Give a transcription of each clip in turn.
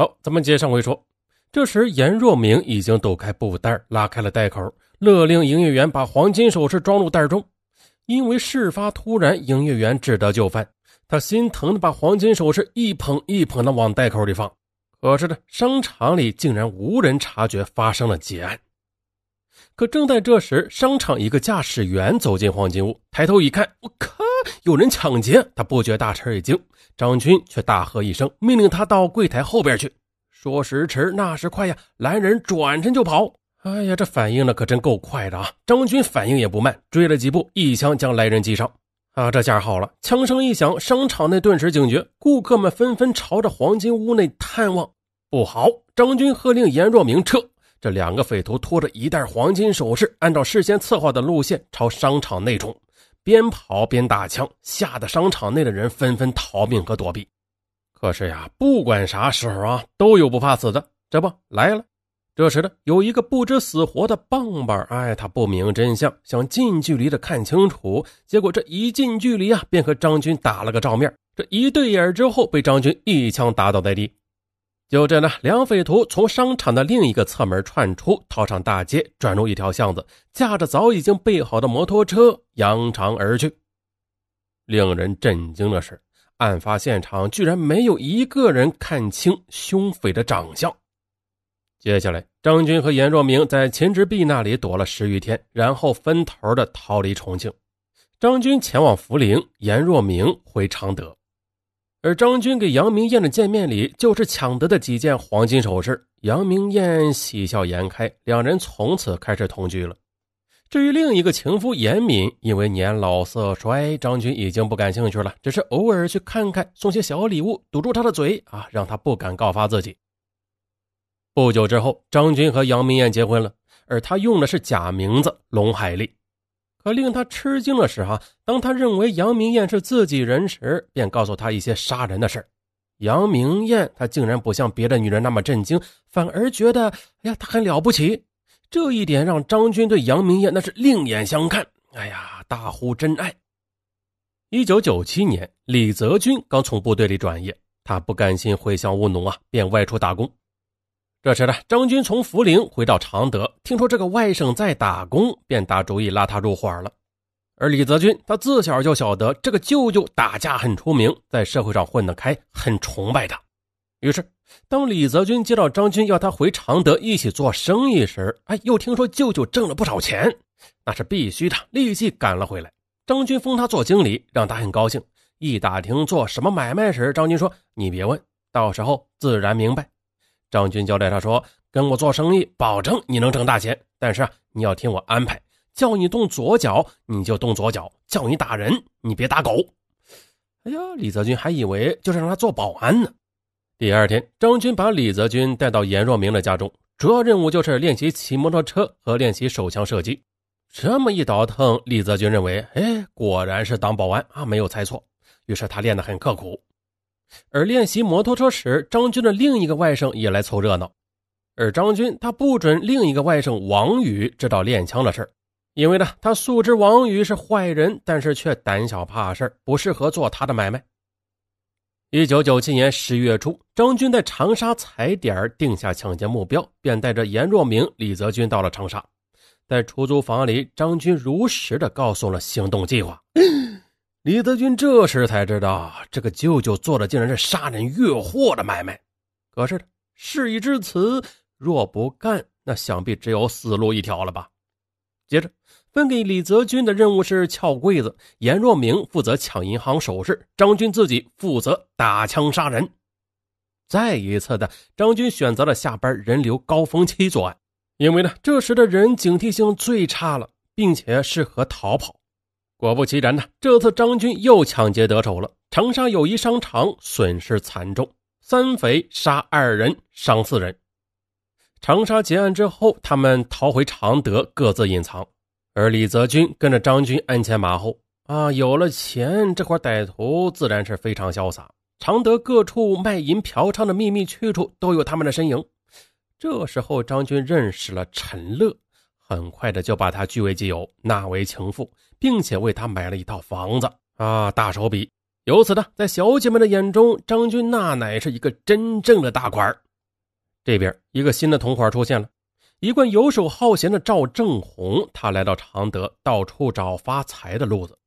好，咱们接上回说。这时，严若明已经抖开布袋，拉开了袋口，勒令营业员把黄金首饰装入袋中。因为事发突然，营业员只得就范。他心疼的把黄金首饰一捧一捧的往袋口里放。可是呢，商场里竟然无人察觉发生了劫案。可正在这时，商场一个驾驶员走进黄金屋，抬头一看，我靠，有人抢劫！他不觉大吃一惊。张军却大喝一声，命令他到柜台后边去。说时迟，那时快呀，来人转身就跑。哎呀，这反应的可真够快的啊！张军反应也不慢，追了几步，一枪将来人击伤。啊，这下好了，枪声一响，商场内顿时警觉，顾客们纷纷朝着黄金屋内探望。不好！张军喝令严若明撤。这两个匪徒拖着一袋黄金首饰，按照事先策划的路线朝商场内冲。边跑边打枪，吓得商场内的人纷纷逃命和躲避。可是呀，不管啥时候啊，都有不怕死的。这不来了。这时呢，有一个不知死活的棒棒，哎，他不明真相，想近距离的看清楚。结果这一近距离啊，便和张军打了个照面。这一对眼之后，被张军一枪打倒在地。就这呢，两匪徒从商场的另一个侧门窜出，逃上大街，转入一条巷子，驾着早已经备好的摩托车扬长而去。令人震惊的是，案发现场居然没有一个人看清凶匪的长相。接下来，张军和严若明在秦之璧那里躲了十余天，然后分头的逃离重庆。张军前往涪陵，严若明回常德。而张军给杨明艳的见面礼就是抢得的几件黄金首饰，杨明艳喜笑颜开，两人从此开始同居了。至于另一个情夫严敏，因为年老色衰，张军已经不感兴趣了，只是偶尔去看看，送些小礼物堵住他的嘴啊，让他不敢告发自己。不久之后，张军和杨明艳结婚了，而他用的是假名字龙海丽。可令他吃惊的是，哈，当他认为杨明艳是自己人时，便告诉他一些杀人的事杨明艳他竟然不像别的女人那么震惊，反而觉得，哎呀，他很了不起。这一点让张军对杨明艳那是另眼相看，哎呀，大呼真爱。一九九七年，李泽军刚从部队里转业，他不甘心回乡务农啊，便外出打工。这时呢，张军从涪陵回到常德，听说这个外甥在打工，便打主意拉他入伙了。而李泽军，他自小就晓得这个舅舅打架很出名，在社会上混得开，很崇拜他。于是，当李泽军接到张军要他回常德一起做生意时，哎，又听说舅舅挣了不少钱，那是必须的，立即赶了回来。张军封他做经理，让他很高兴。一打听做什么买卖时，张军说：“你别问，到时候自然明白。”张军交代他说：“跟我做生意，保证你能挣大钱。但是啊，你要听我安排，叫你动左脚你就动左脚，叫你打人你别打狗。”哎呀，李泽军还以为就是让他做保安呢。第二天，张军把李泽军带到严若明的家中，主要任务就是练习骑摩托车和练习手枪射击。这么一倒腾，李泽军认为，哎，果然是当保安啊，没有猜错。于是他练得很刻苦。而练习摩托车时，张军的另一个外甥也来凑热闹。而张军他不准另一个外甥王宇知道练枪的事因为呢，他素知王宇是坏人，但是却胆小怕事不适合做他的买卖。一九九七年十月初，张军在长沙踩点定下抢劫目标，便带着严若明、李泽军到了长沙。在出租房里，张军如实的告诉了行动计划。李泽军这时才知道，这个舅舅做的竟然是杀人越货的买卖。可是事已至此，若不干，那想必只有死路一条了吧？接着分给李泽军的任务是撬柜子，严若明负责抢银行首饰，张军自己负责打枪杀人。再一次的，张军选择了下班人流高峰期作案，因为呢，这时的人警惕性最差了，并且适合逃跑。果不其然呢，这次张军又抢劫得手了。长沙友谊商场损失惨重，三匪杀二人，伤四人。长沙结案之后，他们逃回常德，各自隐藏。而李泽军跟着张军鞍前马后啊，有了钱，这伙歹徒自然是非常潇洒。常德各处卖淫嫖娼的秘密去处都有他们的身影。这时候，张军认识了陈乐。很快的就把他据为己有，纳为情妇，并且为她买了一套房子啊，大手笔。由此呢，在小姐们的眼中，张军那乃是一个真正的大官这边一个新的同伙出现了，一贯游手好闲的赵正红，他来到常德，到处找发财的路子。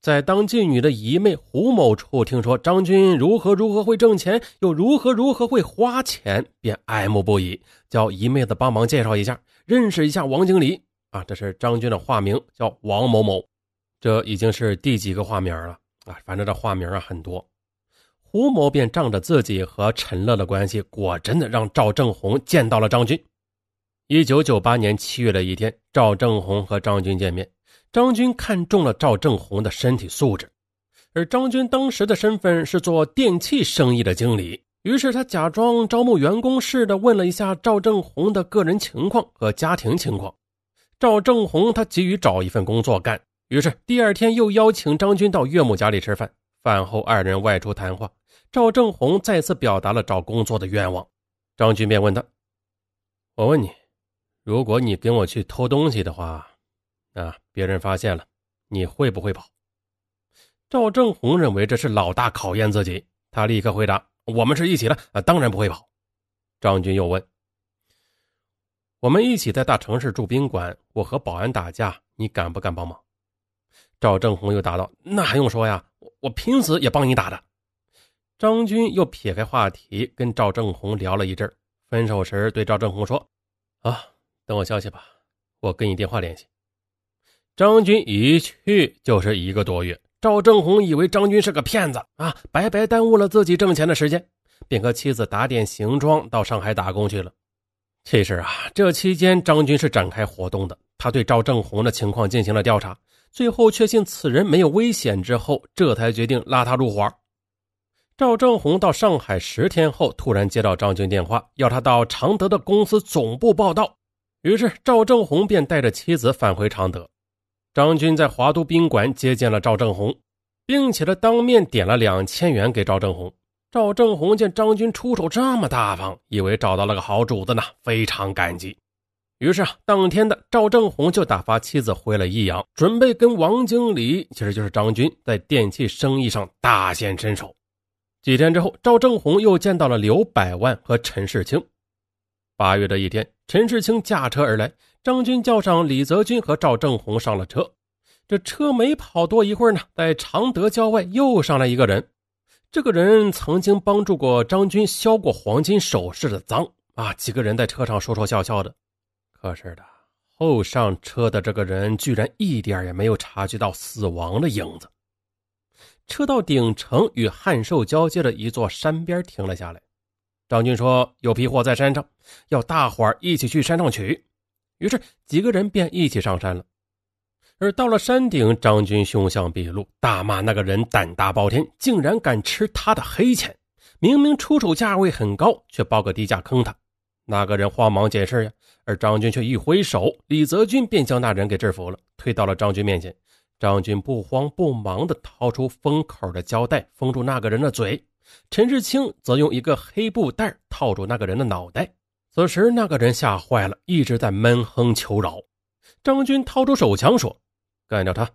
在当妓女的姨妹胡某处听说张军如何如何会挣钱，又如何如何会花钱，便爱慕不已，叫姨妹子帮忙介绍一下，认识一下王经理啊。这是张军的化名，叫王某某。这已经是第几个化名了啊？反正这化名啊很多。胡某便仗着自己和陈乐的关系，果真的让赵正红见到了张军。一九九八年七月的一天，赵正红和张军见面。张军看中了赵正红的身体素质，而张军当时的身份是做电器生意的经理。于是他假装招募员工似的问了一下赵正红的个人情况和家庭情况。赵正红他急于找一份工作干，于是第二天又邀请张军到岳母家里吃饭。饭后二人外出谈话，赵正红再次表达了找工作的愿望。张军便问他：“我问你，如果你跟我去偷东西的话？”啊！别人发现了，你会不会跑？赵正红认为这是老大考验自己，他立刻回答：“我们是一起的，啊，当然不会跑。”张军又问：“我们一起在大城市住宾馆，我和保安打架，你敢不敢帮忙？”赵正红又答道：“那还用说呀，我我拼死也帮你打的。”张军又撇开话题，跟赵正红聊了一阵，分手时对赵正红说：“啊，等我消息吧，我跟你电话联系。”张军一去就是一个多月，赵正红以为张军是个骗子啊，白白耽误了自己挣钱的时间，便和妻子打点行装到上海打工去了。其实啊，这期间张军是展开活动的，他对赵正红的情况进行了调查，最后确信此人没有危险之后，这才决定拉他入伙。赵正红到上海十天后，突然接到张军电话，要他到常德的公司总部报道，于是赵正红便带着妻子返回常德。张军在华都宾馆接见了赵正红，并且他当面点了两千元给赵正红。赵正红见张军出手这么大方，以为找到了个好主子呢，非常感激。于是啊，当天的赵正红就打发妻子回了益阳，准备跟王经理，其实就是张军，在电器生意上大显身手。几天之后，赵正红又见到了刘百万和陈世清。八月的一天，陈世清驾车而来。张军叫上李泽军和赵正红上了车，这车没跑多一会儿呢，在常德郊外又上来一个人。这个人曾经帮助过张军销过黄金首饰的赃啊！几个人在车上说说笑笑的。可是的，后上车的这个人居然一点也没有察觉到死亡的影子。车到鼎城与汉寿交接的一座山边停了下来。张军说：“有批货在山上，要大伙儿一起去山上取。”于是几个人便一起上山了，而到了山顶，张军凶相毕露，大骂那个人胆大包天，竟然敢吃他的黑钱，明明出手价位很高，却报个低价坑他。那个人慌忙解释呀，而张军却一挥手，李泽军便将那人给制服了，推到了张军面前。张军不慌不忙地掏出封口的胶带，封住那个人的嘴。陈志清则用一个黑布袋套住那个人的脑袋。此时，那个人吓坏了，一直在闷哼求饶。张军掏出手枪说：“干掉他！”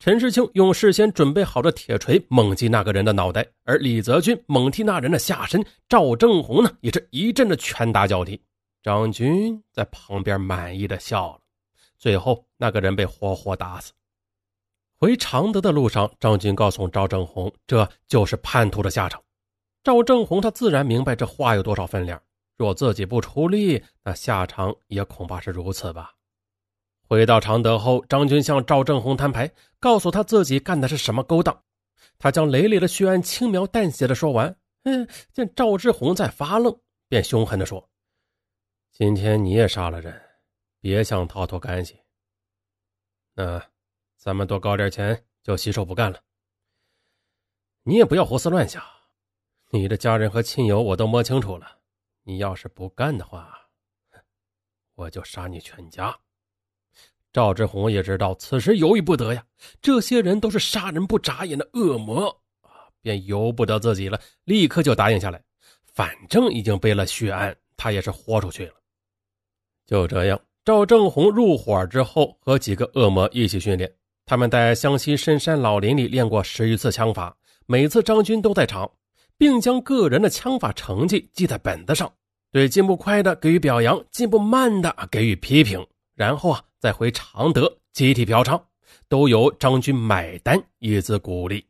陈世清用事先准备好的铁锤猛击那个人的脑袋，而李泽军猛踢那人的下身。赵正红呢，也是一阵的拳打脚踢。张军在旁边满意的笑了。最后，那个人被活活打死。回常德的路上，张军告诉赵正红：“这就是叛徒的下场。”赵正红他自然明白这话有多少分量。若自己不出力，那下场也恐怕是如此吧。回到常德后，张军向赵正红摊牌，告诉他自己干的是什么勾当。他将累累的血案轻描淡写的说完。嗯，见赵志红在发愣，便凶狠的说：“今天你也杀了人，别想逃脱干系。那咱们多搞点钱，就洗手不干了。你也不要胡思乱想，你的家人和亲友我都摸清楚了。”你要是不干的话，我就杀你全家。赵志红也知道此时犹豫不得呀，这些人都是杀人不眨眼的恶魔啊，便由不得自己了，立刻就答应下来。反正已经背了血案，他也是豁出去了。就这样，赵正红入伙之后，和几个恶魔一起训练。他们在湘西深山老林里练过十余次枪法，每次张军都在场，并将个人的枪法成绩记在本子上。对进步快的给予表扬，进步慢的给予批评，然后啊再回常德集体嫖娼，都由张军买单以资鼓励。